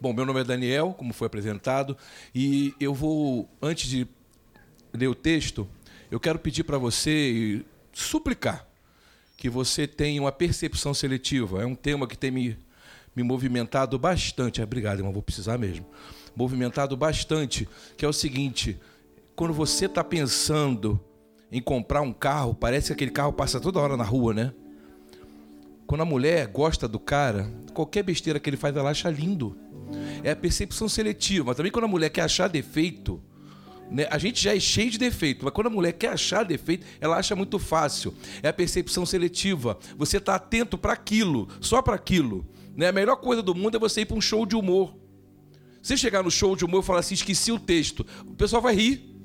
Bom, meu nome é Daniel, como foi apresentado, e eu vou, antes de ler o texto, eu quero pedir para você suplicar que você tenha uma percepção seletiva. É um tema que tem me, me movimentado bastante. Obrigado, irmão, vou precisar mesmo. Movimentado bastante, que é o seguinte: quando você está pensando em comprar um carro, parece que aquele carro passa toda hora na rua, né? Quando a mulher gosta do cara, qualquer besteira que ele faz, ela acha lindo. É a percepção seletiva. Mas também quando a mulher quer achar defeito, né? a gente já é cheio de defeito, mas quando a mulher quer achar defeito, ela acha muito fácil. É a percepção seletiva. Você está atento para aquilo, só para aquilo. Né? A melhor coisa do mundo é você ir para um show de humor. Você chegar no show de humor e falar assim, esqueci o texto, o pessoal vai rir.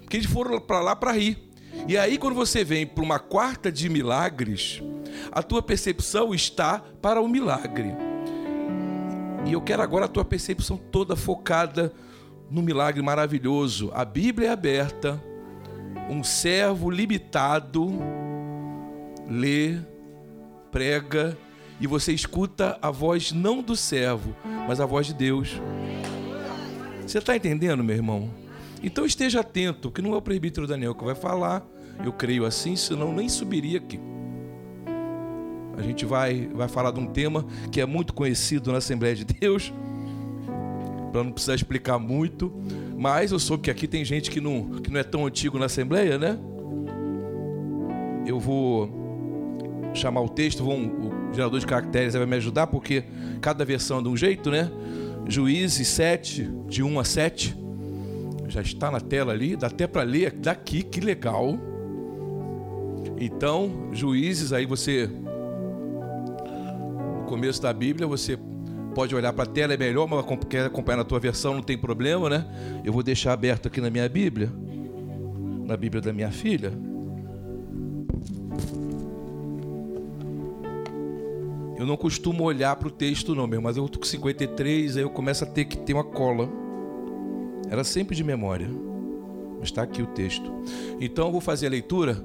Porque eles foram para lá para rir. E aí, quando você vem para uma quarta de milagres, a tua percepção está para o milagre. E eu quero agora a tua percepção toda focada no milagre maravilhoso. A Bíblia é aberta, um servo limitado lê, prega e você escuta a voz não do servo, mas a voz de Deus. Você está entendendo, meu irmão? Então esteja atento, que não é o presbítero Daniel que vai falar, eu creio assim, senão nem subiria aqui. A gente vai, vai falar de um tema que é muito conhecido na Assembleia de Deus, para não precisar explicar muito, mas eu soube que aqui tem gente que não, que não é tão antigo na Assembleia, né? Eu vou chamar o texto, vou, o gerador de caracteres vai me ajudar, porque cada versão é de um jeito, né? Juízes 7, de 1 a 7. Já está na tela ali, dá até para ler daqui, que legal. Então, Juízes, aí você. Começo da Bíblia, você pode olhar para a tela, é melhor, mas quer acompanhar na tua versão, não tem problema, né? Eu vou deixar aberto aqui na minha Bíblia, na Bíblia da minha filha. Eu não costumo olhar para o texto, não, meu, mas eu estou com 53, aí eu começo a ter que ter uma cola. Era sempre de memória. Mas está aqui o texto. Então eu vou fazer a leitura.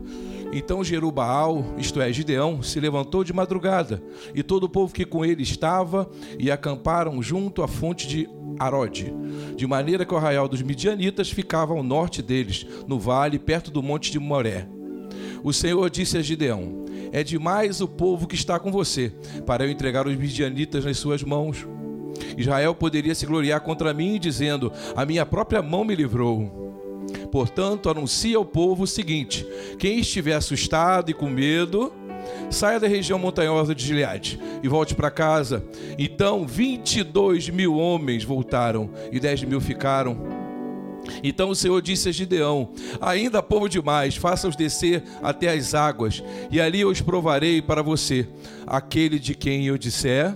Então Jerubaal, isto é, Gideão, se levantou de madrugada, e todo o povo que com ele estava, e acamparam junto à fonte de Arode, de maneira que o arraial dos midianitas ficava ao norte deles, no vale, perto do monte de Moré. O Senhor disse a Gideão: É demais o povo que está com você, para eu entregar os midianitas nas suas mãos. Israel poderia se gloriar contra mim, dizendo: A minha própria mão me livrou. Portanto, anuncia ao povo o seguinte: quem estiver assustado e com medo, saia da região montanhosa de Gileade e volte para casa. Então, 22 mil homens voltaram e 10 mil ficaram. Então o Senhor disse a Gideão: Ainda povo demais, faça-os descer até as águas, e ali eu os provarei para você. Aquele de quem eu disser,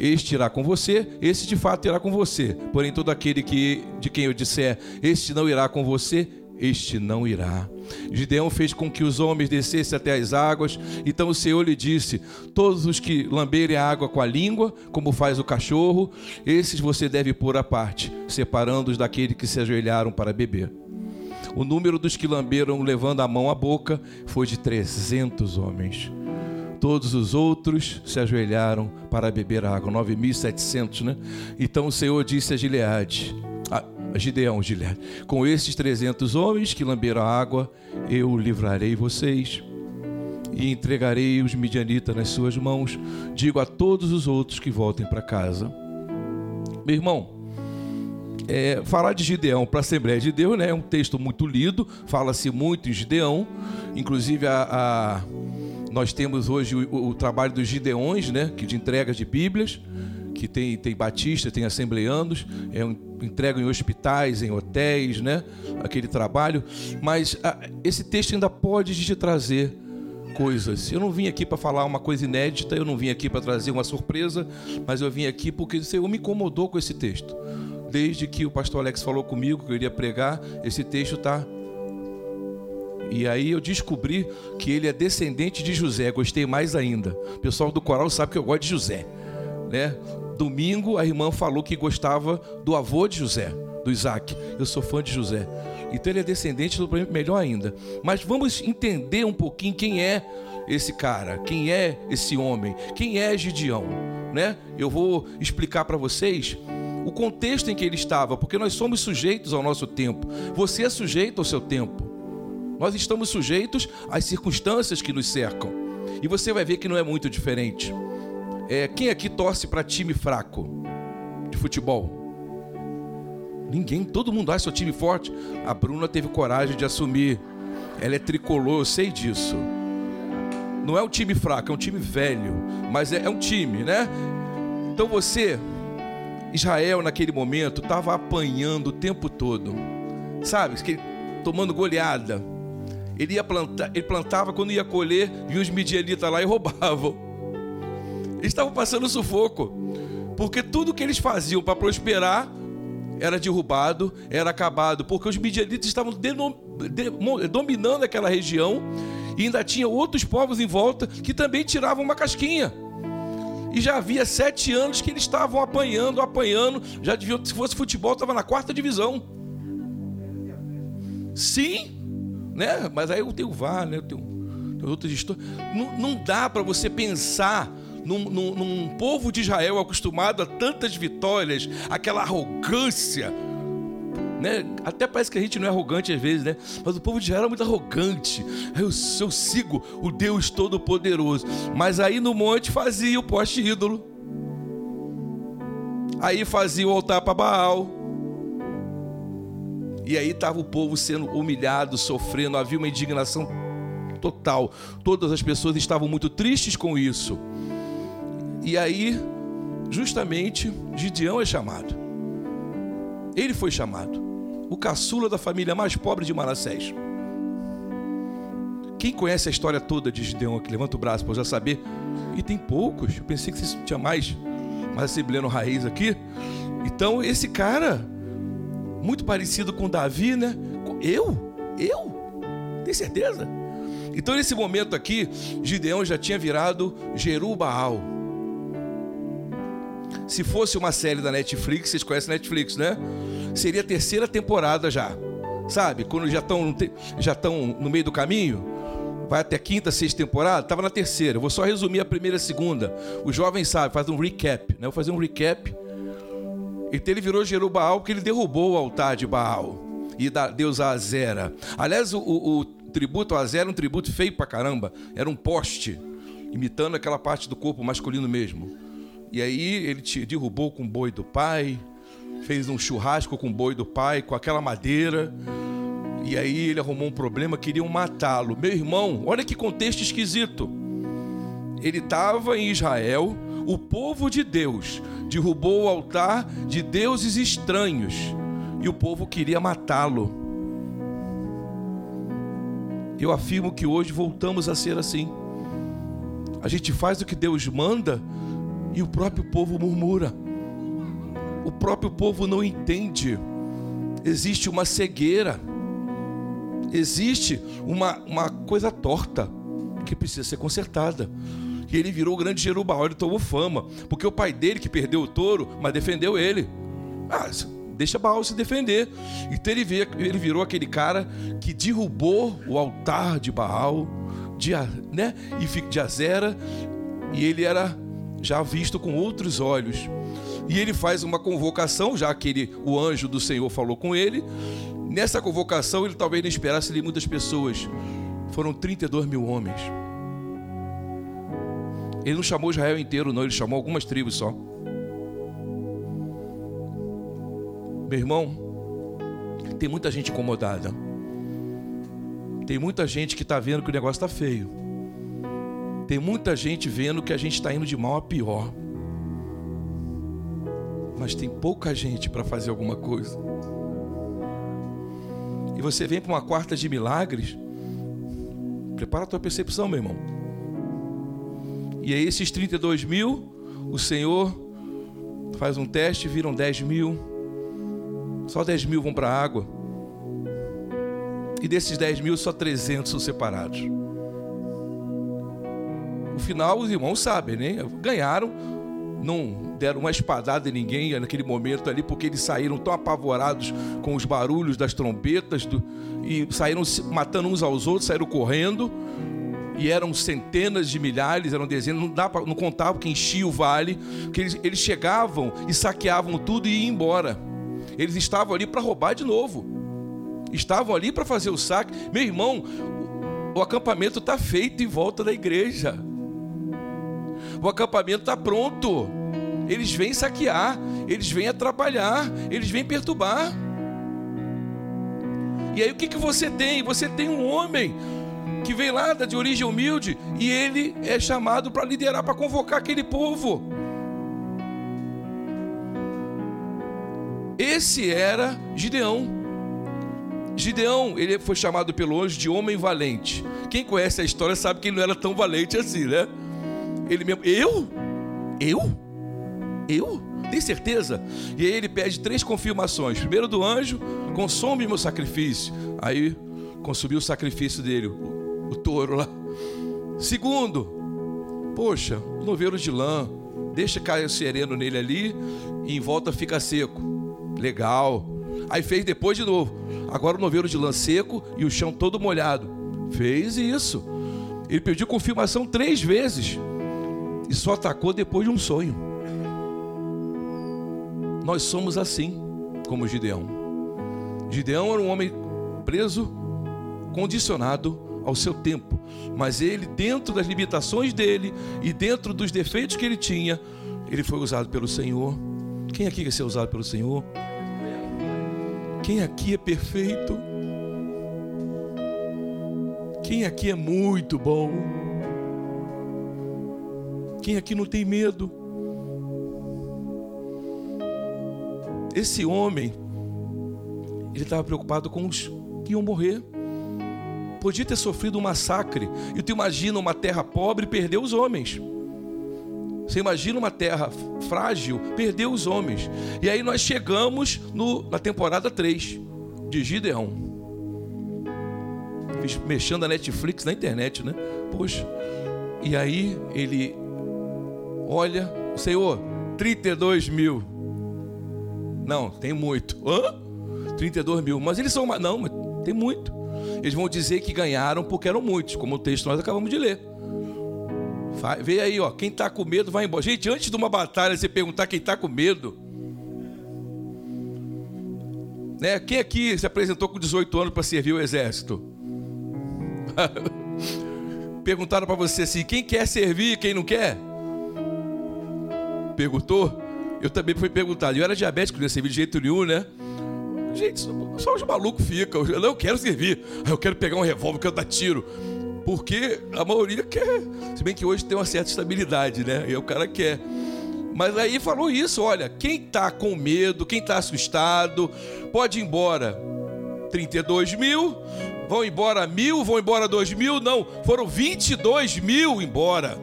este irá com você, esse de fato irá com você. Porém, todo aquele que de quem eu disser, este não irá com você, este não irá. Gideão fez com que os homens descessem até as águas. Então o Senhor lhe disse: Todos os que lamberem a água com a língua, como faz o cachorro, esses você deve pôr à parte, separando-os daqueles que se ajoelharam para beber. O número dos que lamberam levando a mão à boca foi de trezentos homens. Todos os outros se ajoelharam para beber água. 9.700, né? Então o Senhor disse a Gileade, a Gideão, Gileade, com esses 300 homens que lamberam a água, eu livrarei vocês e entregarei os midianitas nas suas mãos. Digo a todos os outros que voltem para casa. Meu irmão, é, falar de Gideão para a Assembleia de Deus né, é um texto muito lido, fala-se muito em Gideão, inclusive a, a nós temos hoje o, o, trabalho dos Gideões, né, que de entrega de Bíblias, que tem, tem batistas, tem assembleanos, é um, em hospitais, em hotéis, né, aquele trabalho. Mas a, esse texto ainda pode te trazer coisas. Eu não vim aqui para falar uma coisa inédita, eu não vim aqui para trazer uma surpresa, mas eu vim aqui porque o Senhor me incomodou com esse texto. Desde que o pastor Alex falou comigo que eu iria pregar, esse texto está e aí eu descobri que ele é descendente de José. Gostei mais ainda. O pessoal do coral sabe que eu gosto de José, né? Domingo a irmã falou que gostava do avô de José, do Isaac. Eu sou fã de José. Então ele é descendente do melhor ainda. Mas vamos entender um pouquinho quem é esse cara? Quem é esse homem? Quem é Gideão? Né? Eu vou explicar para vocês o contexto em que ele estava, porque nós somos sujeitos ao nosso tempo. Você é sujeito ao seu tempo. Nós estamos sujeitos às circunstâncias que nos cercam. E você vai ver que não é muito diferente. É, quem aqui torce para time fraco de futebol? Ninguém, todo mundo acha seu time forte. A Bruna teve coragem de assumir. Ela é tricolor, eu sei disso. Não é um time fraco, é um time velho, mas é, é um time, né? Então você, Israel naquele momento estava apanhando o tempo todo, sabe? Tomando goleada. Ele ia plantar, ele plantava quando ia colher e os midianitas lá e roubavam. Eles estavam passando sufoco, porque tudo que eles faziam para prosperar era derrubado, era acabado, porque os midianitas estavam dominando aquela região e ainda tinha outros povos em volta que também tiravam uma casquinha. E já havia sete anos que eles estavam apanhando, apanhando. Já deviam, se fosse futebol, estava na quarta divisão. Sim, né? Mas aí eu tenho VAR, né? Eu tenho, tenho outras histórias. Não, não dá para você pensar num, num, num povo de Israel acostumado a tantas vitórias, aquela arrogância. Né? Até parece que a gente não é arrogante às vezes, né? Mas o povo de Israel é muito arrogante. Eu, eu sigo o Deus Todo-Poderoso. Mas aí no monte fazia o poste ídolo. Aí fazia o altar para Baal. E aí estava o povo sendo humilhado, sofrendo, havia uma indignação total. Todas as pessoas estavam muito tristes com isso. E aí, justamente, Gideão é chamado. Ele foi chamado. O caçula da família mais pobre de Manassés. Quem conhece a história toda de Gideão aqui? Levanta o braço para eu já saber. E tem poucos. Eu pensei que tinha mais, mais assembleando raiz aqui. Então, esse cara, muito parecido com Davi, né? Eu? Eu? Tem certeza? Então, nesse momento aqui, Gideão já tinha virado Jerubaal se fosse uma série da Netflix, vocês conhecem Netflix, né? Seria a terceira temporada já. Sabe? Quando já estão já estão no meio do caminho, vai até quinta, sexta temporada, estava na terceira. Eu vou só resumir a primeira e a segunda. Os jovens sabem, faz um recap, né? Vou fazer um recap. Então ele virou Jerubaal porque ele derrubou o altar de Baal e da deusa Azera. Aliás, o, o, o tributo Azera era um tributo feio pra caramba. Era um poste, imitando aquela parte do corpo masculino mesmo. E aí ele te derrubou com o boi do pai, fez um churrasco com o boi do pai, com aquela madeira. E aí ele arrumou um problema, queriam matá-lo. Meu irmão, olha que contexto esquisito. Ele estava em Israel, o povo de Deus derrubou o altar de deuses estranhos e o povo queria matá-lo. Eu afirmo que hoje voltamos a ser assim. A gente faz o que Deus manda, e o próprio povo murmura. O próprio povo não entende. Existe uma cegueira. Existe uma, uma coisa torta que precisa ser consertada. E ele virou o grande Jerubal, ele tomou fama. Porque o pai dele, que perdeu o touro, mas defendeu ele. Ah, deixa Baal se defender. Então ele, ele virou aquele cara que derrubou o altar de Baal, de, né, e de Azera, e ele era já visto com outros olhos. E ele faz uma convocação, já que ele, o anjo do Senhor falou com ele. Nessa convocação, ele talvez não esperasse ali muitas pessoas. Foram 32 mil homens. Ele não chamou Israel inteiro, não, ele chamou algumas tribos só. Meu irmão, tem muita gente incomodada. Tem muita gente que está vendo que o negócio está feio. Tem muita gente vendo que a gente está indo de mal a pior. Mas tem pouca gente para fazer alguma coisa. E você vem para uma quarta de milagres. Prepara a tua percepção, meu irmão. E aí, esses 32 mil, o Senhor faz um teste, viram 10 mil. Só 10 mil vão para a água. E desses 10 mil, só 300 são separados final, os irmãos sabem, né? Ganharam, não deram uma espadada em ninguém naquele momento ali, porque eles saíram tão apavorados com os barulhos das trombetas do, e saíram matando uns aos outros, saíram correndo. E eram centenas de milhares, eram dezenas, não, dá pra, não contava que enchia o vale, que eles, eles chegavam e saqueavam tudo e iam embora. Eles estavam ali para roubar de novo. Estavam ali para fazer o saque. Meu irmão, o, o acampamento está feito em volta da igreja. O acampamento está pronto. Eles vêm saquear, eles vêm atrapalhar, eles vêm perturbar. E aí o que, que você tem? Você tem um homem que vem lá de origem humilde e ele é chamado para liderar, para convocar aquele povo. Esse era Gideão. Gideão, ele foi chamado pelo anjo de homem valente. Quem conhece a história sabe que ele não era tão valente assim, né? Ele mesmo, eu? Eu? Eu? Tem certeza? E aí ele pede três confirmações. Primeiro do anjo, consome meu sacrifício. Aí consumiu o sacrifício dele, o, touro lá. Segundo, poxa, o novelo de lã, deixa cair sereno nele ali e em volta fica seco. Legal. Aí fez depois de novo. Agora o novelo de lã seco e o chão todo molhado. Fez isso. Ele pediu confirmação três vezes e só atacou depois de um sonho. Nós somos assim, como Gideão. Gideão era um homem preso, condicionado ao seu tempo, mas ele, dentro das limitações dele e dentro dos defeitos que ele tinha, ele foi usado pelo Senhor. Quem aqui quer ser usado pelo Senhor? Quem aqui é perfeito? Quem aqui é muito bom? Quem aqui não tem medo? Esse homem, ele estava preocupado com os que iam morrer. Podia ter sofrido um massacre. E tu imagina uma terra pobre perder os homens. Você imagina uma terra frágil perder os homens. E aí nós chegamos no, na temporada 3 de Gideão. Mexendo a Netflix na internet, né? Poxa. E aí ele olha, Senhor, 32 mil. Não, tem muito. Hã? 32 mil. Mas eles são. Não, mas tem muito. Eles vão dizer que ganharam porque eram muitos, como o texto nós acabamos de ler. Vê aí, ó. Quem está com medo vai embora. Gente, antes de uma batalha, você perguntar quem está com medo. Né? Quem aqui se apresentou com 18 anos para servir o exército? Perguntaram para você assim: quem quer servir, quem não quer? Perguntou? Eu também fui perguntado. Eu era diabético, não ia servir de jeito nenhum, né? Gente, só os malucos ficam. Eu quero servir. Eu quero pegar um revólver, eu quero dar tiro. Porque a maioria quer. Se bem que hoje tem uma certa estabilidade, né? E o cara quer. Mas aí falou isso: olha, quem está com medo, quem está assustado, pode ir embora. 32 mil, vão embora mil, vão embora dois mil, não, foram 22 mil embora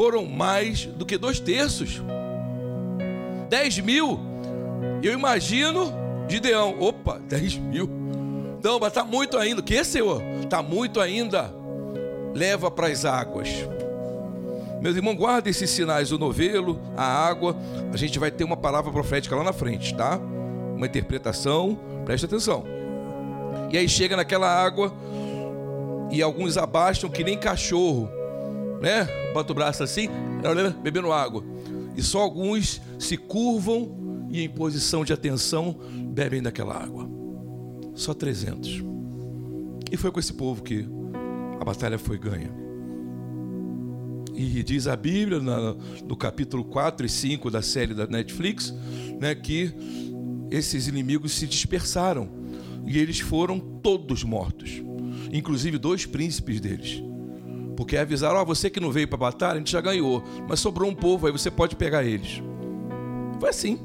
foram mais do que dois terços. Dez mil. Eu imagino Gideão. Opa, dez mil. Não, mas está muito ainda. O que, Senhor? Está muito ainda. Leva para as águas. Meus irmãos, guardem esses sinais, o novelo, a água. A gente vai ter uma palavra profética lá na frente, tá? Uma interpretação, preste atenção. E aí chega naquela água e alguns abaixam que nem cachorro né? Bota o braço assim, bebendo água. E só alguns se curvam e, em posição de atenção, bebem daquela água. Só 300. E foi com esse povo que a batalha foi ganha. E diz a Bíblia, no capítulo 4 e 5 da série da Netflix, né, que esses inimigos se dispersaram e eles foram todos mortos, inclusive dois príncipes deles. Porque avisaram, ó, oh, você que não veio para a batalha, a gente já ganhou, mas sobrou um povo aí, você pode pegar eles. Foi assim.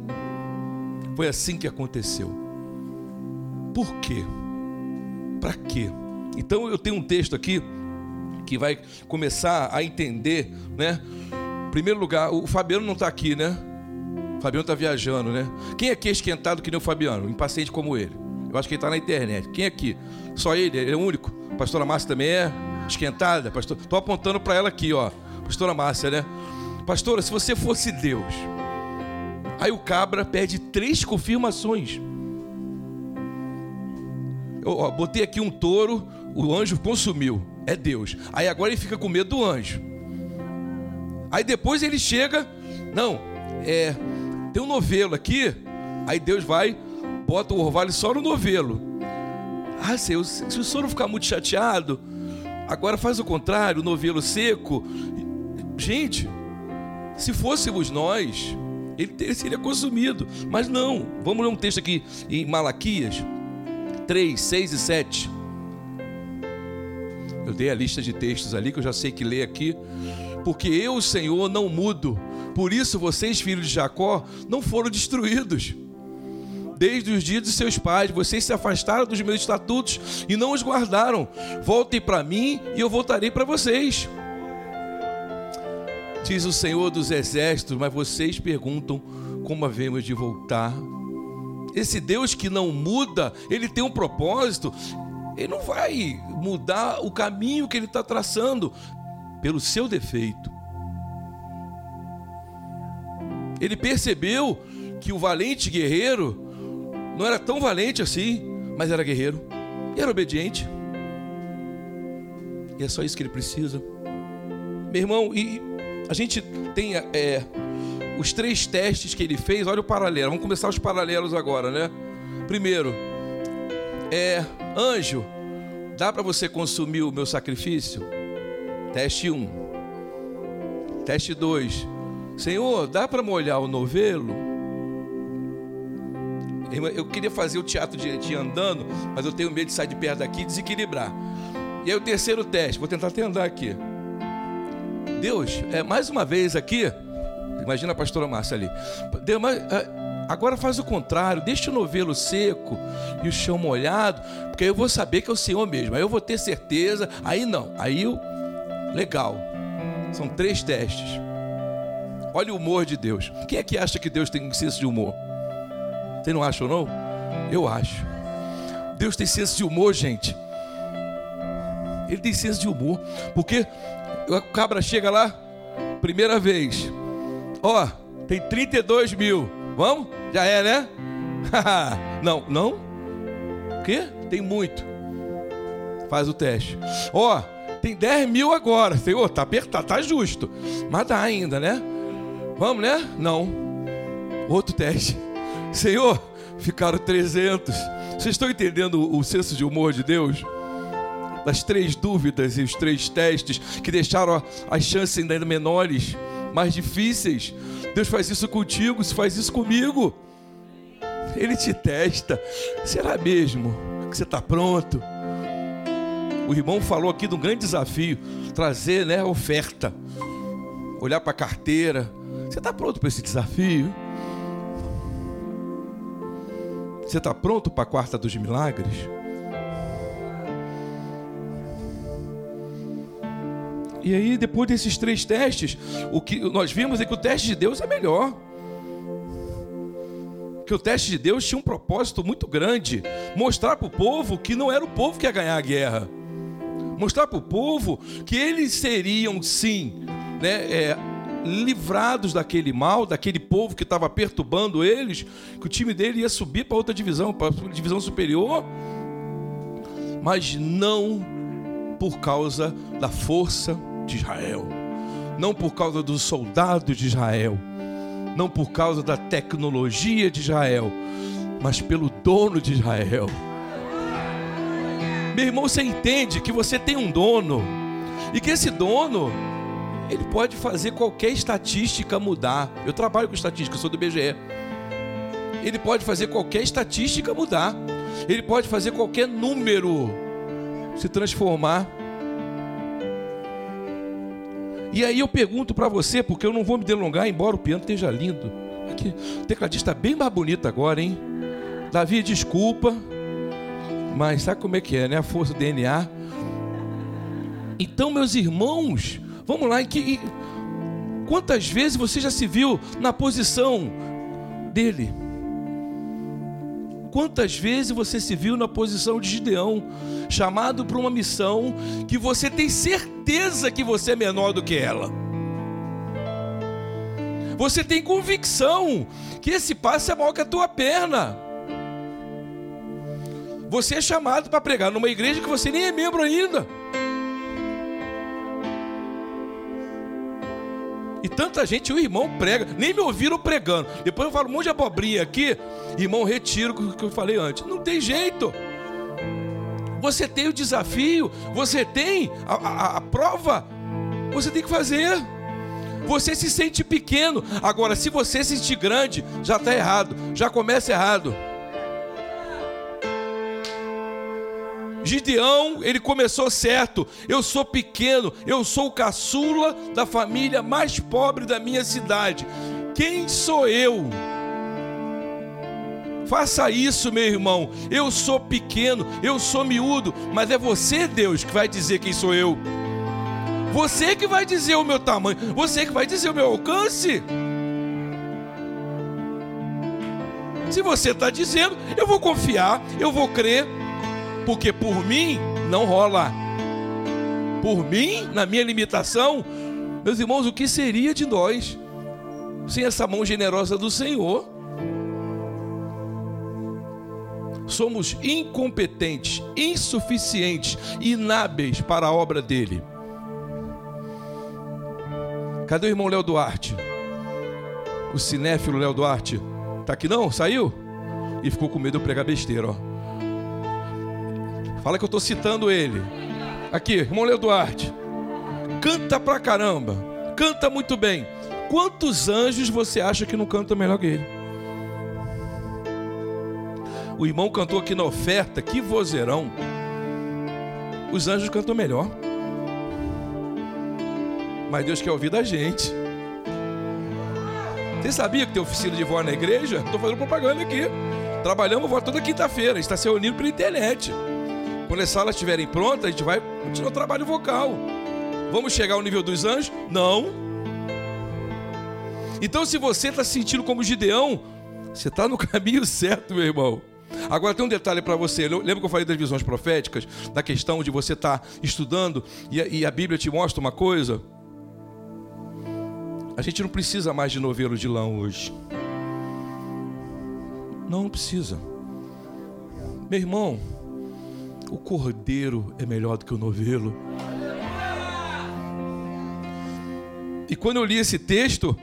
Foi assim que aconteceu. Por quê? Para quê? Então eu tenho um texto aqui que vai começar a entender, né? Em primeiro lugar, o Fabiano não está aqui, né? O Fabiano está viajando, né? Quem aqui é esquentado que nem o Fabiano, impaciente como ele? Eu acho que ele está na internet. Quem aqui? Só ele? Ele é o único? A pastora Márcia também é? esquentada, pastor. Estou apontando para ela aqui, ó. Pastora Márcia, né? Pastora, se você fosse Deus. Aí o cabra pede três confirmações. Eu ó, botei aqui um touro, o anjo consumiu, é Deus. Aí agora ele fica com medo do anjo. Aí depois ele chega, não, é, tem um novelo aqui, aí Deus vai, bota o orvalho só no novelo. Ah, Senhor, se o senhor não ficar muito chateado, agora faz o contrário, o novelo seco. Gente, se fôssemos nós, ele seria consumido. Mas não. Vamos ler um texto aqui em Malaquias 3, 6 e 7. Eu dei a lista de textos ali que eu já sei que ler aqui. Porque eu, Senhor, não mudo. Por isso vocês, filhos de Jacó, não foram destruídos. Desde os dias de seus pais, vocês se afastaram dos meus estatutos e não os guardaram. Voltem para mim e eu voltarei para vocês diz o Senhor dos Exércitos, mas vocês perguntam como havemos de voltar. Esse Deus que não muda, ele tem um propósito, ele não vai mudar o caminho que ele está traçando pelo seu defeito. Ele percebeu que o valente guerreiro não era tão valente assim, mas era guerreiro e era obediente. E é só isso que ele precisa. Meu irmão, e a gente tem é, os três testes que ele fez, olha o paralelo. Vamos começar os paralelos agora, né? Primeiro, é anjo, dá para você consumir o meu sacrifício? Teste 1. Um. Teste 2. Senhor, dá para molhar o novelo? Eu queria fazer o teatro direitinho andando, mas eu tenho medo de sair de perto daqui e desequilibrar. E aí o terceiro teste, vou tentar até andar aqui. Deus, é, mais uma vez aqui, imagina a pastora Márcia ali. Deus, mas, é, agora faz o contrário, deixa o novelo seco e o chão molhado, porque aí eu vou saber que é o Senhor mesmo. Aí eu vou ter certeza. Aí não, aí eu. Legal. São três testes. Olha o humor de Deus. Quem é que acha que Deus tem senso de humor? Você não acha ou não? Eu acho. Deus tem senso de humor, gente. Ele tem senso de humor. Porque o cabra chega lá, primeira vez. Ó, tem 32 mil. Vamos? Já é, né? não, não? O quê? Tem muito. Faz o teste. Ó, tem 10 mil agora. Senhor, tá apertado, tá justo. Mas dá ainda, né? Vamos, né? Não. Outro teste. Senhor, ficaram 300. Vocês estão entendendo o senso de humor de Deus? Das três dúvidas e os três testes que deixaram as chances ainda menores, mais difíceis. Deus faz isso contigo, se faz isso comigo. Ele te testa. Será mesmo que você está pronto? O irmão falou aqui de um grande desafio: trazer né, oferta, olhar para a carteira. Você está pronto para esse desafio? Você está pronto para a quarta dos milagres? E aí, depois desses três testes, o que nós vimos é que o teste de Deus é melhor. Que o teste de Deus tinha um propósito muito grande: mostrar para o povo que não era o povo que ia ganhar a guerra. Mostrar para o povo que eles seriam, sim, né, é, livrados daquele mal, daquele povo que estava perturbando eles, que o time dele ia subir para outra divisão, para a divisão superior, mas não por causa da força de Israel, não por causa dos soldados de Israel, não por causa da tecnologia de Israel, mas pelo dono de Israel. Meu irmão, você entende que você tem um dono e que esse dono ele pode fazer qualquer estatística mudar. Eu trabalho com estatística, sou do BGE. Ele pode fazer qualquer estatística mudar. Ele pode fazer qualquer número se transformar e aí eu pergunto para você, porque eu não vou me delongar, embora o piano esteja lindo. Aqui, o tecladista está bem mais bonito agora, hein? Davi, desculpa, mas sabe como é que é, né? A força do DNA. Então, meus irmãos, vamos lá, em que, quantas vezes você já se viu na posição dele? Quantas vezes você se viu na posição de Gideão, chamado para uma missão que você tem certeza que você é menor do que ela? Você tem convicção que esse passo é maior que a tua perna. Você é chamado para pregar numa igreja que você nem é membro ainda. E tanta gente, o irmão prega, nem me ouviram pregando. Depois eu falo um monte de abobrinha aqui, irmão, retiro o que eu falei antes. Não tem jeito. Você tem o desafio, você tem a, a, a prova, você tem que fazer. Você se sente pequeno. Agora, se você se sentir grande, já está errado, já começa errado. Gideão, ele começou certo. Eu sou pequeno, eu sou o caçula da família mais pobre da minha cidade. Quem sou eu? Faça isso, meu irmão. Eu sou pequeno, eu sou miúdo, mas é você, Deus, que vai dizer quem sou eu. Você que vai dizer o meu tamanho, você que vai dizer o meu alcance. Se você está dizendo, eu vou confiar, eu vou crer, porque por mim não rola. Por mim, na minha limitação, meus irmãos, o que seria de nós sem essa mão generosa do Senhor? Somos incompetentes, insuficientes, inábeis para a obra dele. Cadê o irmão Léo Duarte? O cinéfilo Léo Duarte. Tá aqui não? Saiu? E ficou com medo de eu pregar besteira, ó. Fala que eu estou citando ele. Aqui, irmão Leo Duarte. Canta pra caramba. Canta muito bem. Quantos anjos você acha que não canta melhor que ele? O irmão cantou aqui na oferta, que vozeirão. Os anjos cantam melhor. Mas Deus quer ouvir da gente. Você sabia que tem oficina de voz na igreja? Estou fazendo propaganda aqui. Trabalhamos voz toda quinta-feira. está se reunindo pela internet. Quando as salas estiverem prontas, a gente vai continuar o trabalho vocal. Vamos chegar ao nível dos anjos? Não. Então, se você está se sentindo como Gideão, você está no caminho certo, meu irmão. Agora tem um detalhe para você. Lembra que eu falei das visões proféticas? Da questão de você estar tá estudando e a, Bíblia te mostra uma coisa? A gente não precisa mais de novelo de lã hoje. Não precisa. Meu irmão, o cordeiro é melhor do que o novelo. E quando eu li esse texto,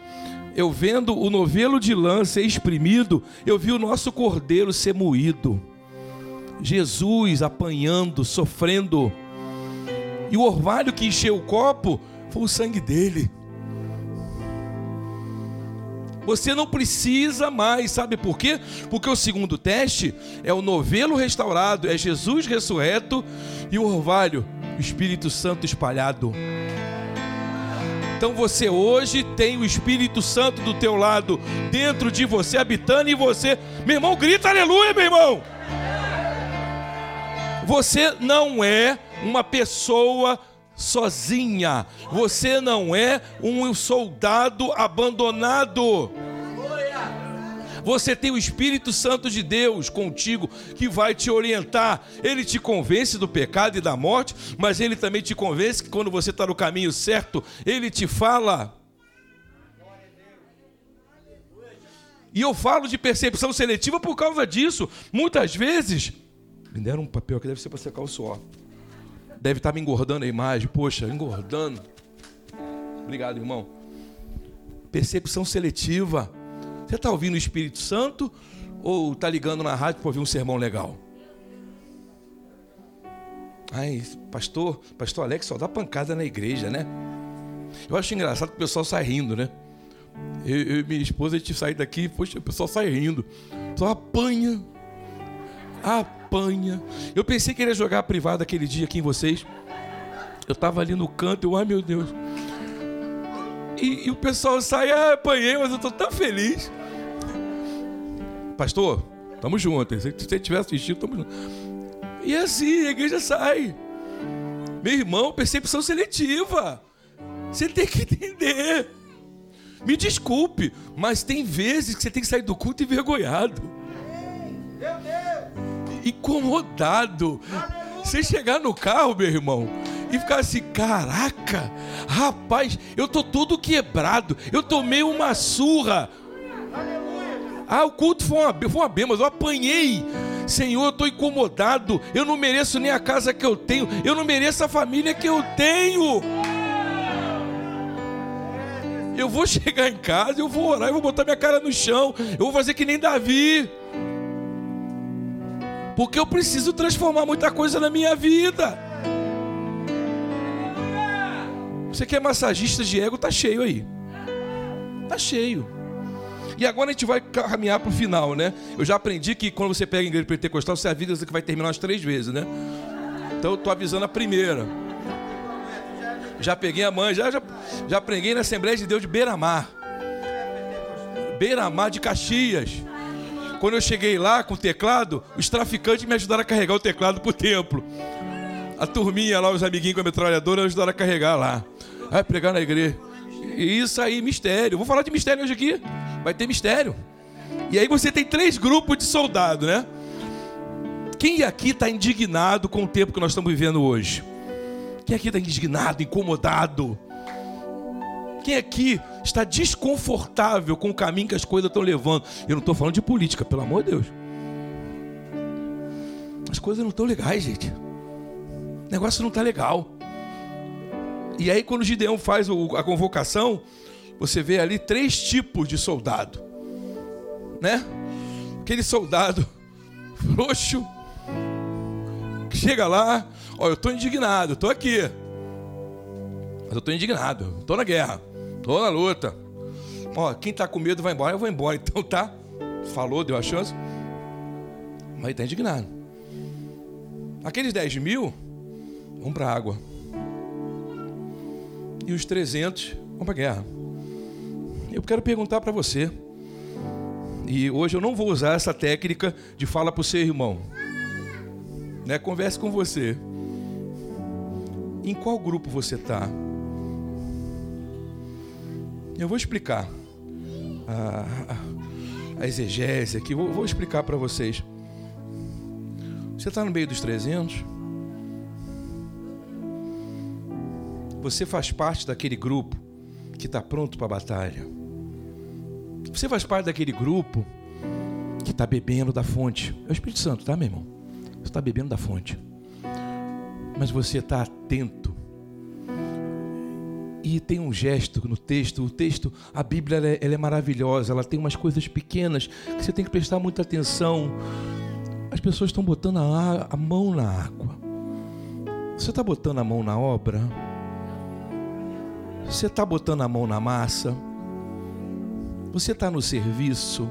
eu vendo o novelo de lã ser exprimido, eu vi o nosso cordeiro ser moído. Jesus apanhando, sofrendo. E o orvalho que encheu o copo foi o sangue dele. Você não precisa mais, sabe por quê? Porque o segundo teste é o novelo restaurado, é Jesus ressurreto e o orvalho, o Espírito Santo espalhado. Então você hoje tem o Espírito Santo do teu lado, dentro de você, habitando em você. Meu irmão, grita aleluia, meu irmão. Você não é uma pessoa sozinha. Você não é um soldado abandonado. Você tem o Espírito Santo de Deus contigo que vai te orientar. Ele te convence do pecado e da morte, mas ele também te convence que quando você está no caminho certo, ele te fala. E eu falo de percepção seletiva por causa disso. Muitas vezes, me deram um papel que deve ser para secar o suor. Deve estar tá me engordando a imagem. Poxa, engordando. Obrigado, irmão. Percepção seletiva. Você está ouvindo o Espírito Santo ou está ligando na rádio para ouvir um sermão legal? Ai, pastor, pastor Alex só dá pancada na igreja, né? Eu acho engraçado que o pessoal sai rindo, né? Eu, eu e minha esposa, a gente sai daqui, poxa, o pessoal sai rindo. Só apanha. Apanha. Eu pensei que ele ia jogar a privada aquele dia aqui em vocês. Eu estava ali no canto, eu, ai meu Deus. E, e o pessoal sai, ah, apanhei, mas eu estou tão feliz. Pastor, tamo junto. Se você tiver assistido, tamo junto. E assim, a igreja sai. Meu irmão, percepção seletiva. Você tem que entender. Me desculpe, mas tem vezes que você tem que sair do culto envergonhado. Incomodado. Você chegar no carro, meu irmão, e ficar assim: caraca, rapaz, eu tô todo quebrado, eu tomei uma surra. Ah, o culto foi uma, foi uma bem, mas eu apanhei. Senhor, eu estou incomodado, eu não mereço nem a casa que eu tenho, eu não mereço a família que eu tenho. Eu vou chegar em casa, eu vou orar, eu vou botar minha cara no chão, eu vou fazer que nem Davi. Porque eu preciso transformar muita coisa na minha vida. Você quer massagista de ego, tá cheio aí. Tá cheio. E agora a gente vai caminhar para o final, né? Eu já aprendi que quando você pega a igreja pentecostal, você avisa que vai terminar umas três vezes, né? Então eu tô avisando a primeira. Já peguei a mãe, já, já, já preguei na Assembleia de Deus de Beira-Mar. Beira-Mar de Caxias. Quando eu cheguei lá com o teclado, os traficantes me ajudaram a carregar o teclado pro templo. A turminha lá, os amiguinhos com a metralhadora, ajudaram a carregar lá. Vai pregar na igreja. E isso aí, mistério. Vou falar de mistério hoje aqui. Vai ter mistério. E aí você tem três grupos de soldados, né? Quem aqui está indignado com o tempo que nós estamos vivendo hoje? Quem aqui está indignado, incomodado? Quem aqui está desconfortável com o caminho que as coisas estão levando? Eu não estou falando de política, pelo amor de Deus. As coisas não estão legais, gente. O negócio não está legal. E aí, quando o Gideão faz a convocação, você vê ali três tipos de soldado, né? Aquele soldado frouxo, que chega lá, ó, eu estou indignado, estou aqui, mas eu estou indignado, estou na guerra. Tô na luta. Ó, quem tá com medo vai embora, eu vou embora. Então tá. Falou, deu a chance. Mas tá indignado. Aqueles 10 mil vão para água. E os 300 vão para guerra. Eu quero perguntar para você. E hoje eu não vou usar essa técnica de fala para o seu irmão. Né? Converse com você. Em qual grupo você está? Eu vou explicar a, a, exegese aqui, vou, vou explicar para vocês. Você está no meio dos 300? Você faz parte daquele grupo que está pronto para a batalha. Você faz parte daquele grupo que está bebendo da fonte. É o Espírito Santo, tá, meu irmão? Você está bebendo da fonte. Mas você está atento e tem um gesto no texto. O texto, a Bíblia ela é, ela é, maravilhosa. Ela tem umas coisas pequenas que você tem que prestar muita atenção. As pessoas estão botando a, a mão na água. Você está botando a mão na obra? Você está botando a mão na massa? Você está no serviço?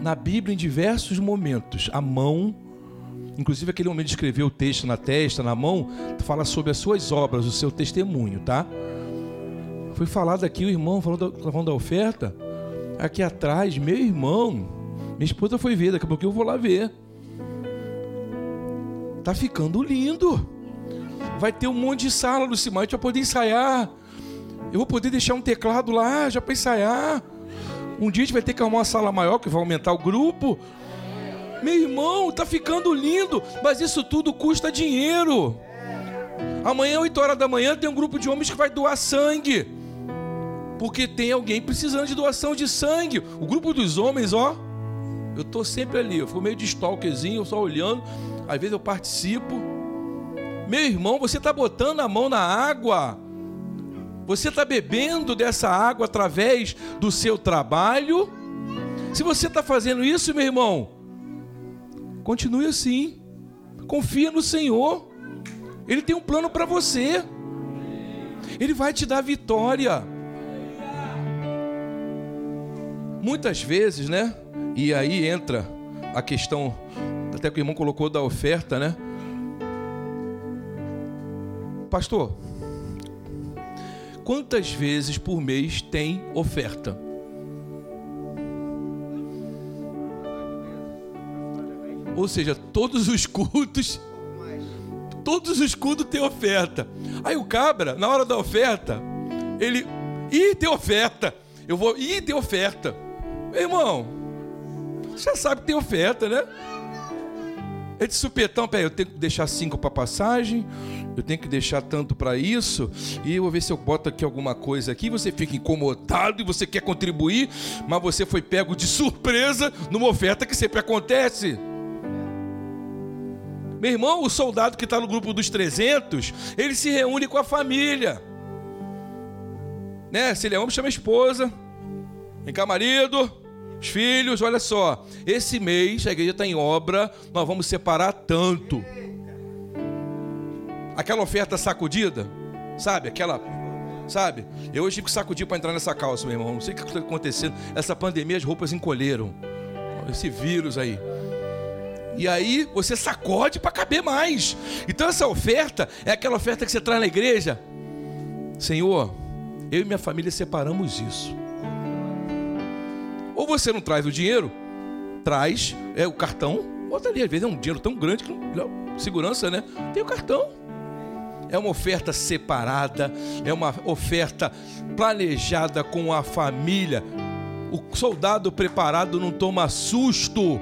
Na Bíblia, em diversos momentos, a mão Inclusive, aquele homem escreveu o texto na testa, na mão, fala sobre as suas obras, o seu testemunho, tá? Foi falado aqui, o irmão falando da, falando da oferta. Aqui atrás, meu irmão, minha esposa foi ver, daqui a pouco eu vou lá ver. Tá ficando lindo. Vai ter um monte de sala Simão, a gente vai poder ensaiar. Eu vou poder deixar um teclado lá já para ensaiar. Um dia a gente vai ter que arrumar uma sala maior, que vai aumentar o grupo. Meu irmão, tá ficando lindo, mas isso tudo custa dinheiro. Amanhã, 8 horas da manhã, tem um grupo de homens que vai doar sangue. Porque tem alguém precisando de doação de sangue. O grupo dos homens, ó. Eu tô sempre ali, eu fico meio de stalkerzinho, só olhando. Às vezes eu participo. Meu irmão, você está botando a mão na água. Você está bebendo dessa água através do seu trabalho. Se você está fazendo isso, meu irmão, Continue assim. Confia no Senhor. Ele tem um plano para você. Ele vai te dar vitória. Muitas vezes, né? E aí entra a questão, até que o irmão colocou da oferta, né? Pastor, quantas vezes por mês tem oferta? Ou seja, todos os cultos, todos os cultos têm oferta. Aí o cabra, na hora da oferta, ele, ih, tem oferta. Eu vou, ih, tem oferta. Meu irmão, você já sabe que tem oferta, né? É de supetão, peraí, eu tenho que deixar cinco para passagem, eu tenho que deixar tanto para isso, e eu vou ver se eu boto aqui alguma coisa aqui, você fica incomodado e você quer contribuir, mas você foi pego de surpresa numa oferta que sempre acontece. Meu irmão, o soldado que está no grupo dos 300, ele se reúne com a família. Né? Se ele é homem, chama a esposa. Vem cá, marido. Os filhos, olha só. Esse mês a igreja está em obra, nós vamos separar tanto. Aquela oferta sacudida, sabe? Aquela sabe? Eu hoje que sacudir para entrar nessa calça, meu irmão. Não sei o que está acontecendo. Essa pandemia, as roupas encolheram. Esse vírus aí. E aí você sacode para caber mais. Então essa oferta é aquela oferta que você traz na igreja. Senhor, eu e minha família separamos isso. Ou você não traz o dinheiro, traz é o cartão, bota ali, às vezes é um dinheiro tão grande que não, segurança, né? Tem o cartão. É uma oferta separada, é uma oferta planejada com a família. O soldado preparado não toma susto.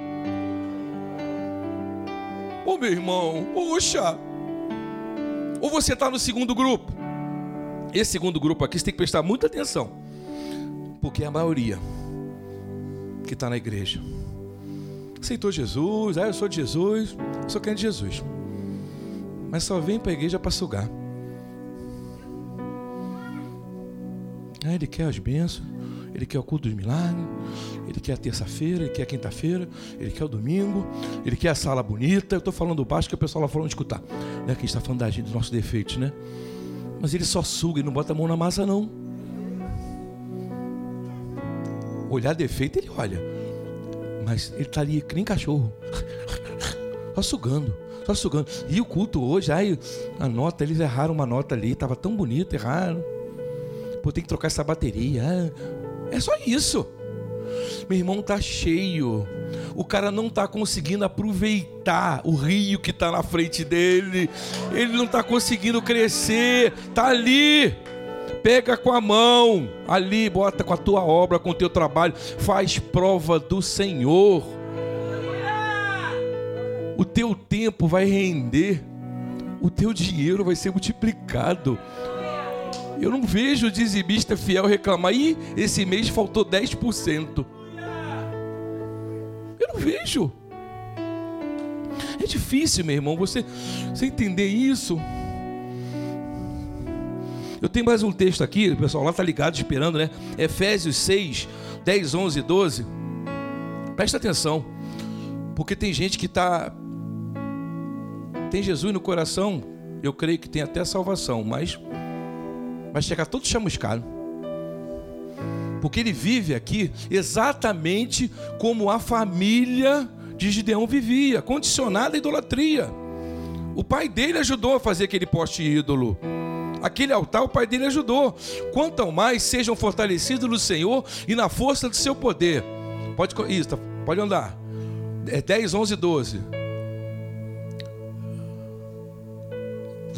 Ô oh, meu irmão, poxa. Ou você está no segundo grupo. Esse segundo grupo aqui você tem que prestar muita atenção. Porque é a maioria que está na igreja aceitou Jesus, ah, eu sou de Jesus, sou crente de Jesus mas só vem para a igreja para sugar. Ah, ele quer as bênçãos, ele quer o culto dos milagres, ele quer a terça-feira, ele quer a quinta-feira, ele quer o domingo, ele quer a sala bonita. Eu estou falando baixo que o pessoal lá de escutar, né? Que está falando da gente, dos nossos defeitos, né? Mas ele só suga e não bota a mão na massa, não. Olhar defeito, ele olha. Mas ele está ali que nem cachorro. Só sugando. Só sugando. E o culto hoje, aí, a nota, eles erraram uma nota ali, estava tão bonito, erraram. Pô, tem que trocar essa bateria. É, é só isso. Meu irmão tá cheio. O cara não tá conseguindo aproveitar o rio que tá na frente dele. Ele não tá conseguindo crescer. Tá ali. Pega com a mão, ali, bota com a tua obra, com o teu trabalho, faz prova do Senhor o teu tempo vai render, o teu dinheiro vai ser multiplicado. Eu não vejo o dizimista fiel reclamar, e esse mês faltou 10%. Eu não vejo. É difícil, meu irmão, você, você entender isso. Eu tenho mais um texto aqui, o pessoal lá está ligado, esperando, né? Efésios 6, 10, 11 e 12. Presta atenção, porque tem gente que está tem Jesus no coração, eu creio que tem até salvação, mas vai chegar todo chamuscado. Porque ele vive aqui exatamente como a família de Gideão vivia, condicionada à idolatria. O pai dele ajudou a fazer aquele poste ídolo. Aquele altar, o pai dele ajudou. Quanto ao mais sejam fortalecidos no Senhor e na força do seu poder. Pode, isso, tá, pode andar. É 10, 11, 12.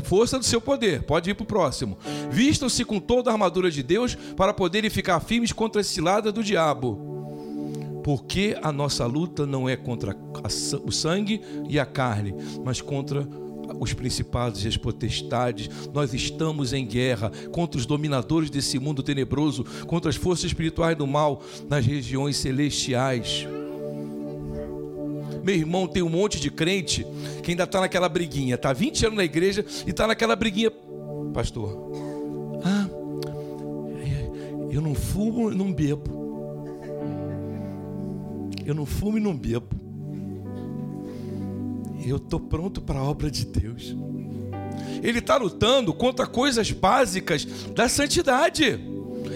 Força do seu poder. Pode ir para o próximo. Vistam-se com toda a armadura de Deus para poderem ficar firmes contra a cilada do diabo. Porque a nossa luta não é contra o sangue e a carne, mas contra os principados e as potestades. Nós estamos em guerra contra os dominadores desse mundo tenebroso, contra as forças espirituais do mal nas regiões celestiais. Meu irmão, tem um monte de crente que ainda está naquela briguinha, está 20 anos na igreja e está naquela briguinha. Pastor, ah, eu não fumo e não bebo. Eu não fumo e não bebo. Eu estou pronto para a obra de Deus. Ele está lutando contra coisas básicas da santidade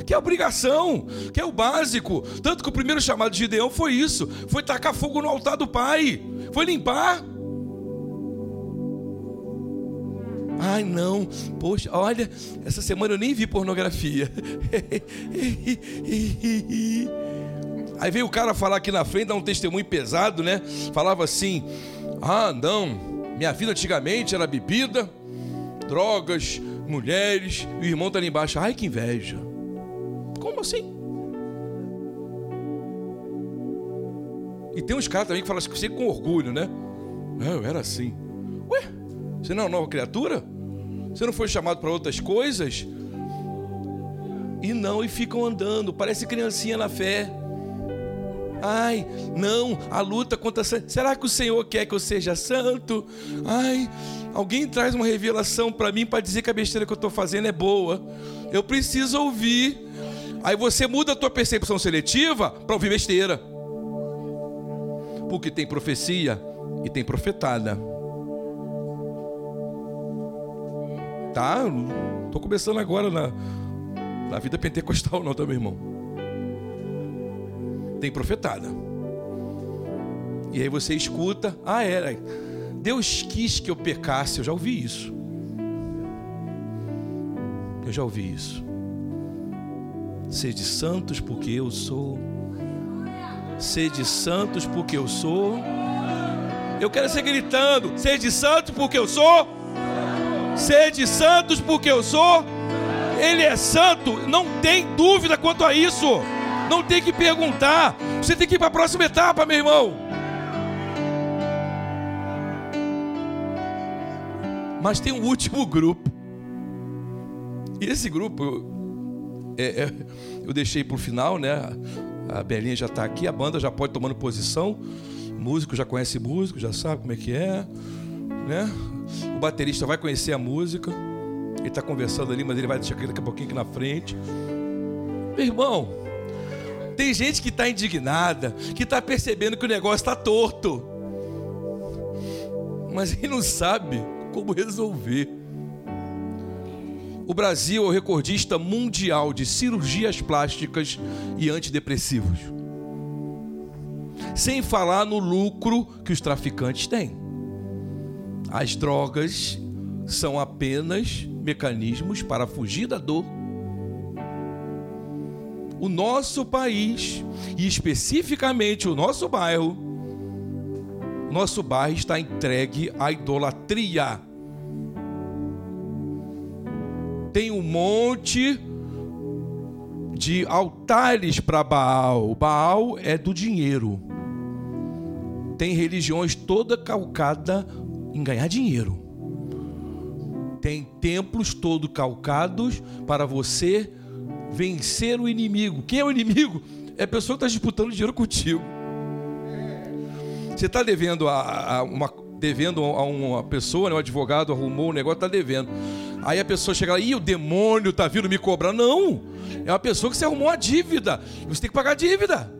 que é obrigação, que é o básico. Tanto que o primeiro chamado de Gideão foi isso: foi tacar fogo no altar do pai, foi limpar. Ai não, poxa, olha, essa semana eu nem vi pornografia. Aí veio o cara falar aqui na frente, dar um testemunho pesado, né? Falava assim: Ah, não, minha vida antigamente era bebida, drogas, mulheres, e o irmão tá ali embaixo. Ai, que inveja. Como assim? E tem uns caras também que falam assim com orgulho, né? É, eu era assim. Ué, você não é uma nova criatura? Você não foi chamado para outras coisas? E não, e ficam andando, parece criancinha na fé. Ai, não, a luta contra. Será que o Senhor quer que eu seja santo? Ai, alguém traz uma revelação para mim para dizer que a besteira que eu estou fazendo é boa. Eu preciso ouvir. Aí você muda a tua percepção seletiva para ouvir besteira. Porque tem profecia e tem profetada. Tá? Tô começando agora na, na vida pentecostal não, tá, meu irmão? Tem profetada. E aí você escuta, ah, era. Deus quis que eu pecasse, eu já ouvi isso. Eu já ouvi isso. Sede santos porque eu sou. Sede santos porque eu sou. Eu quero ser gritando: Sede santos porque eu sou. Sede santos porque eu sou. Ele é santo, não tem dúvida quanto a isso. Não tem que perguntar. Você tem que ir para a próxima etapa, meu irmão. Mas tem um último grupo. E esse grupo é, é, eu deixei para o final, né? A Belinha já está aqui, a banda já pode tomando posição. Músico já conhece músico, já sabe como é que é, né? O baterista vai conhecer a música. Ele está conversando ali, mas ele vai deixar daqui a pouquinho aqui na frente. Meu irmão, tem gente que está indignada, que está percebendo que o negócio está torto, mas ele não sabe como resolver. O Brasil é o recordista mundial de cirurgias plásticas e antidepressivos. Sem falar no lucro que os traficantes têm. As drogas são apenas mecanismos para fugir da dor. O nosso país, e especificamente o nosso bairro, nosso bairro está entregue à idolatria. Tem um monte de altares para Baal. Baal é do dinheiro. Tem religiões toda calcada em ganhar dinheiro. Tem templos todo calcados para você vencer o inimigo. Quem é o inimigo? É a pessoa que está disputando dinheiro contigo. Você está devendo a, a, uma devendo a uma pessoa, né, um advogado arrumou um negócio, está devendo. Aí a pessoa chega lá, e o demônio está vindo me cobrar. Não, é uma pessoa que você arrumou uma dívida. Você tem que pagar a dívida.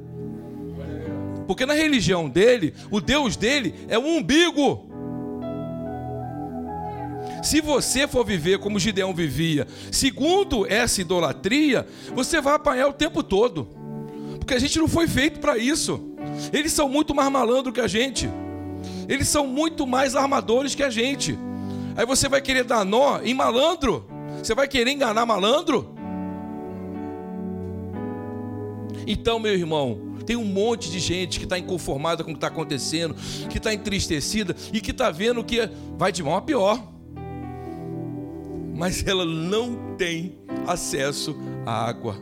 Porque na religião dele, o Deus dele é um umbigo. Se você for viver como Gideão vivia, segundo essa idolatria, você vai apanhar o tempo todo. Porque a gente não foi feito para isso. Eles são muito mais malandro que a gente. Eles são muito mais armadores que a gente. Aí você vai querer dar nó em malandro? Você vai querer enganar malandro? Então, meu irmão, tem um monte de gente que está inconformada com o que está acontecendo, que está entristecida e que está vendo que vai de mal a pior mas ela não tem acesso à água.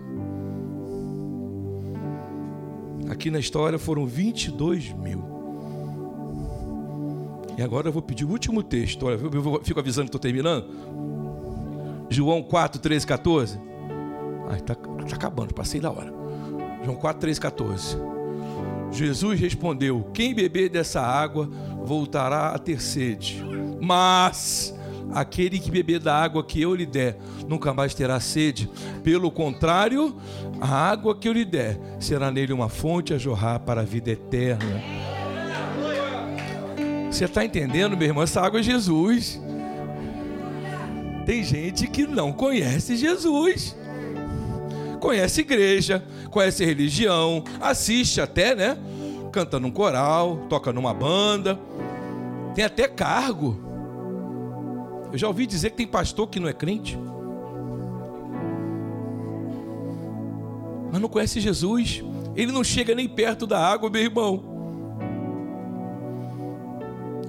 Aqui na história foram 22 mil. E agora eu vou pedir o último texto. Olha, eu fico avisando que estou terminando. João 4, 13, 14. Ai, está tá acabando, passei da hora. João 4, 13, 14. Jesus respondeu: Quem beber dessa água voltará a ter sede. Mas Aquele que beber da água que eu lhe der, nunca mais terá sede. Pelo contrário, a água que eu lhe der será nele uma fonte a jorrar para a vida eterna. Você está entendendo, meu irmão? Essa água é Jesus. Tem gente que não conhece Jesus. Conhece igreja, conhece religião, assiste até, né? Canta num coral, toca numa banda, tem até cargo. Eu já ouvi dizer que tem pastor que não é crente. Mas não conhece Jesus. Ele não chega nem perto da água, meu irmão.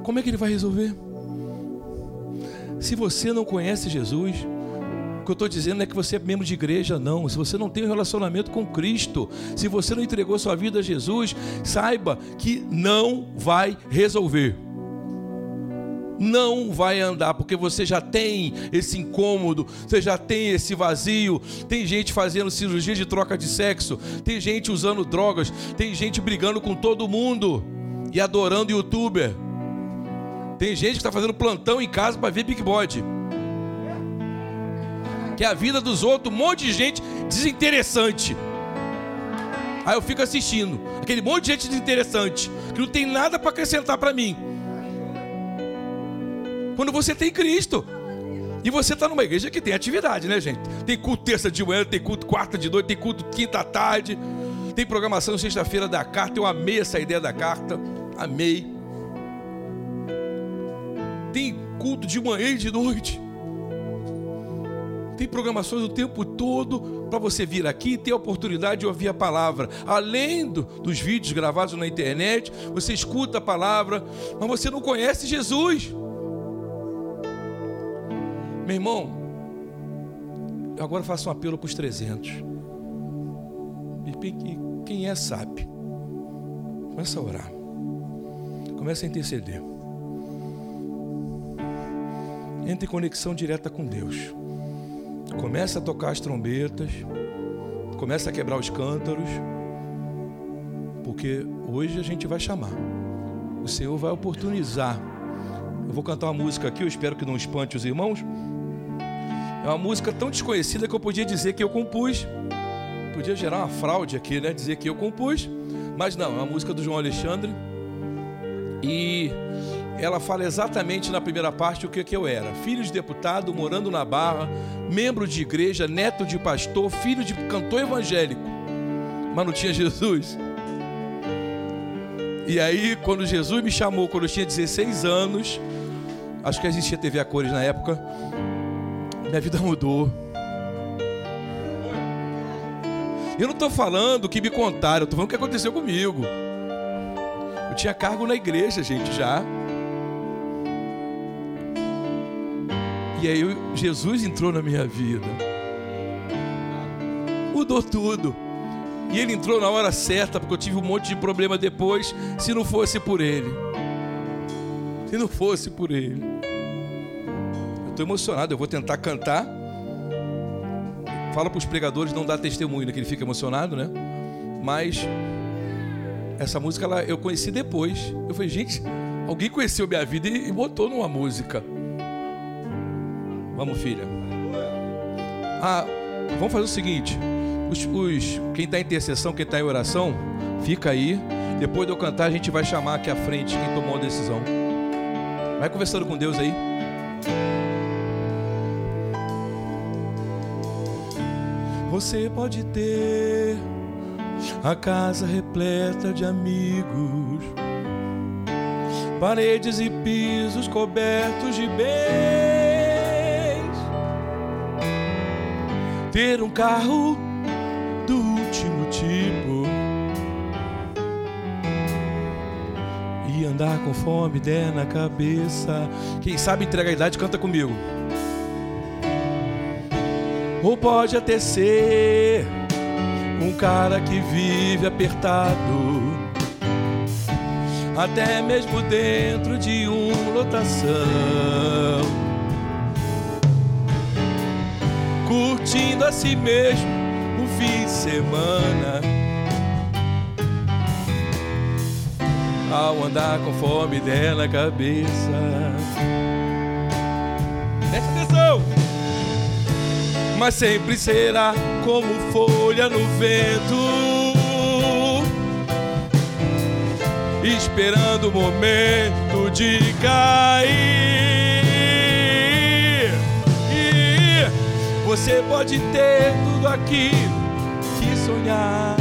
Como é que ele vai resolver? Se você não conhece Jesus, o que eu estou dizendo é que você é membro de igreja, não. Se você não tem um relacionamento com Cristo, se você não entregou sua vida a Jesus, saiba que não vai resolver. não vai andar, porque você já tem esse incômodo, você já tem esse vazio. Tem gente fazendo cirurgia de troca de sexo, tem gente usando drogas, tem gente brigando com todo mundo e adorando youtuber. Tem gente que está fazendo plantão em casa para ver Big Body. Que é a vida dos outros, um monte de gente desinteressante. Aí eu fico assistindo, aquele monte de gente desinteressante, que não tem nada para acrescentar para mim. Quando você tem Cristo. E você está numa igreja que tem atividade, né, gente? Tem culto terça de manhã, tem culto quarta de noite, tem culto quinta à tarde, tem programação sexta-feira da carta. Eu amei essa ideia da carta, amei. Tem culto de manhã e de noite. Tem programações o tempo todo para você vir aqui e ter a oportunidade de ouvir a palavra. Além do, dos vídeos gravados na internet, você escuta a palavra, mas você não conhece Jesus. Meu irmão, eu agora faço um apelo para os 300. Quem é, sabe. Começa a orar. Começa a interceder. Entre em conexão direta com Deus. Começa a tocar as trombetas. Começa a quebrar os cântaros. Porque hoje a gente vai chamar. O Senhor vai oportunizar. Eu vou cantar uma música aqui, eu espero que não espante os irmãos. É uma música tão desconhecida que eu podia dizer que eu compus. Podia gerar uma fraude aqui, né? Dizer que eu compus. Mas não, é uma música do João Alexandre. E ela fala exatamente na primeira parte o que, que eu era: filho de deputado, morando na Barra, membro de igreja, neto de pastor, filho de cantor evangélico. Mas não tinha Jesus. E aí, quando Jesus me chamou, quando eu tinha 16 anos, acho que existia TV a cores na época, minha vida mudou. Eu não estou falando o que me contaram, estou falando o que aconteceu comigo. Eu tinha cargo na igreja, gente, já. E aí Jesus entrou na minha vida. Mudou tudo. E ele entrou na hora certa, porque eu tive um monte de problema depois, se não fosse por ele. Se não fosse por ele. Estou emocionado, eu vou tentar cantar. Fala para os pregadores não dar testemunho, né, que ele fica emocionado, né? Mas essa música ela, eu conheci depois. Eu falei, gente, alguém conheceu minha vida e, e botou numa música. Vamos, filha. Ah, vamos fazer o seguinte: os, os quem está em intercessão, quem está em oração, fica aí. Depois de eu cantar, a gente vai chamar aqui à frente quem tomou a decisão. Vai conversando com Deus aí. Você pode ter a casa repleta de amigos, paredes e pisos cobertos de bens, ter um carro do último tipo. E andar com fome der na cabeça. Quem sabe entrega a idade, canta comigo. Ou pode até ser um cara que vive apertado, até mesmo dentro de uma lotação, curtindo a si mesmo o fim de semana. Ao andar com fome dela cabeça. Presta atenção! mas sempre será como folha no vento, esperando o momento de cair. Você pode ter tudo aquilo que sonhar,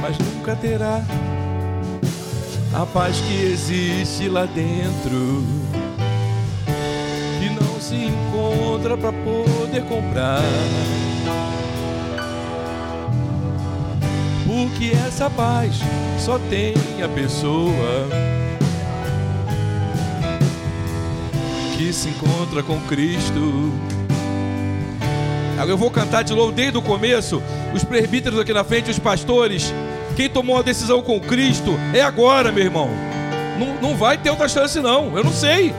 mas nunca terá a paz que existe lá dentro se encontra para poder comprar. Porque essa paz só tem a pessoa que se encontra com Cristo. Eu vou cantar de novo desde o começo. Os presbíteros aqui na frente, os pastores. Quem tomou a decisão com Cristo é agora, meu irmão. Não, não vai ter outra chance, não. Eu não sei.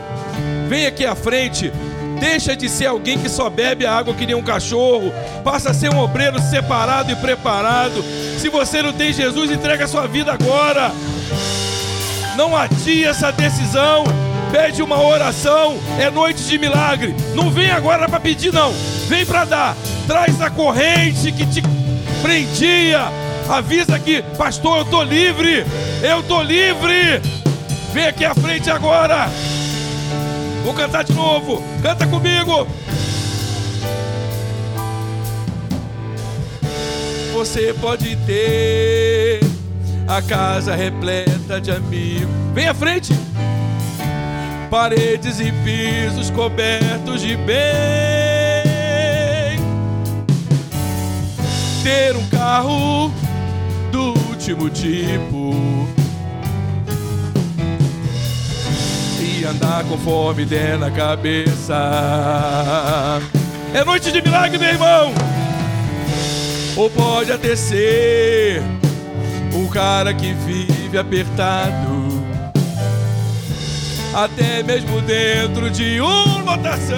Vem aqui à frente. Deixa de ser alguém que só bebe a água que nem um cachorro. Passa a ser um obreiro separado e preparado. Se você não tem Jesus, entrega a sua vida agora. Não adia essa decisão. Pede uma oração. É noite de milagre. Não vem agora para pedir, não. Vem para dar. Traz a corrente que te prendia. Avisa que, pastor, eu estou livre. Eu estou livre. Vem aqui à frente agora. Vou cantar de novo. Canta comigo. Você pode ter a casa repleta de amigos. Vem à frente. Paredes e pisos cobertos de bem. Ter um carro do último tipo andar conforme der na cabeça. É noite de milagre, meu irmão. Ou pode até ser um cara que vive apertado, até mesmo dentro de uma lotação.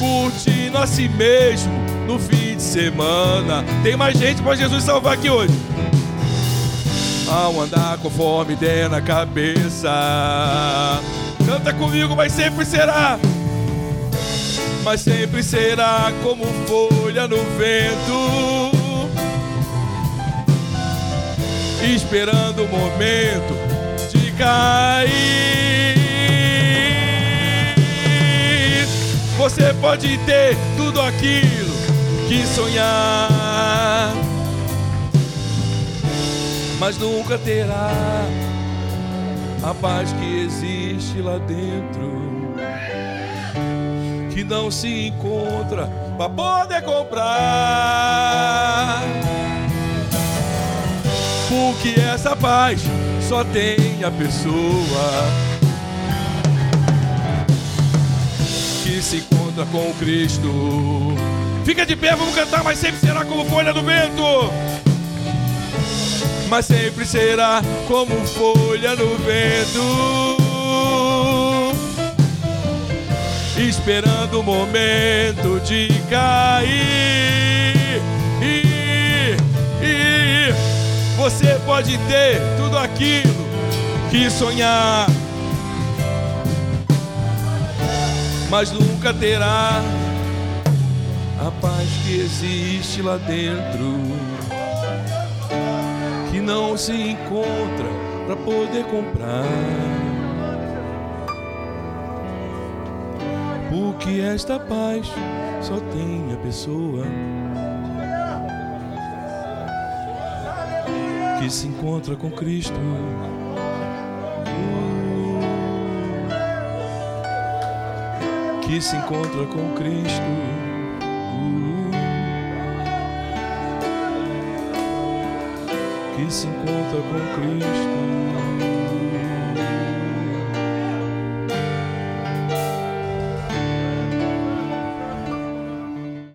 Curtindo a si mesmo no fim de semana. Tem mais gente para Jesus salvar aqui hoje ao andar conforme der na cabeça. Canta comigo, mas sempre será. Mas sempre será como folha no vento. Esperando o momento de cair. Você pode ter tudo aquilo que sonhar mas nunca terá a paz que existe lá dentro, que não se encontra para poder comprar. Porque essa paz só tem a pessoa que se encontra com Cristo. Fica de pé, vamos cantar, mas sempre será como folha do vento mas sempre será como folha no vento. Esperando o momento de cair. Você pode ter tudo aquilo que sonhar, mas nunca terá a paz que existe lá dentro que não se encontra para poder comprar. Porque esta paz só tem a pessoa que se encontra com Cristo. Que se encontra com Cristo. que se encontra com Cristo.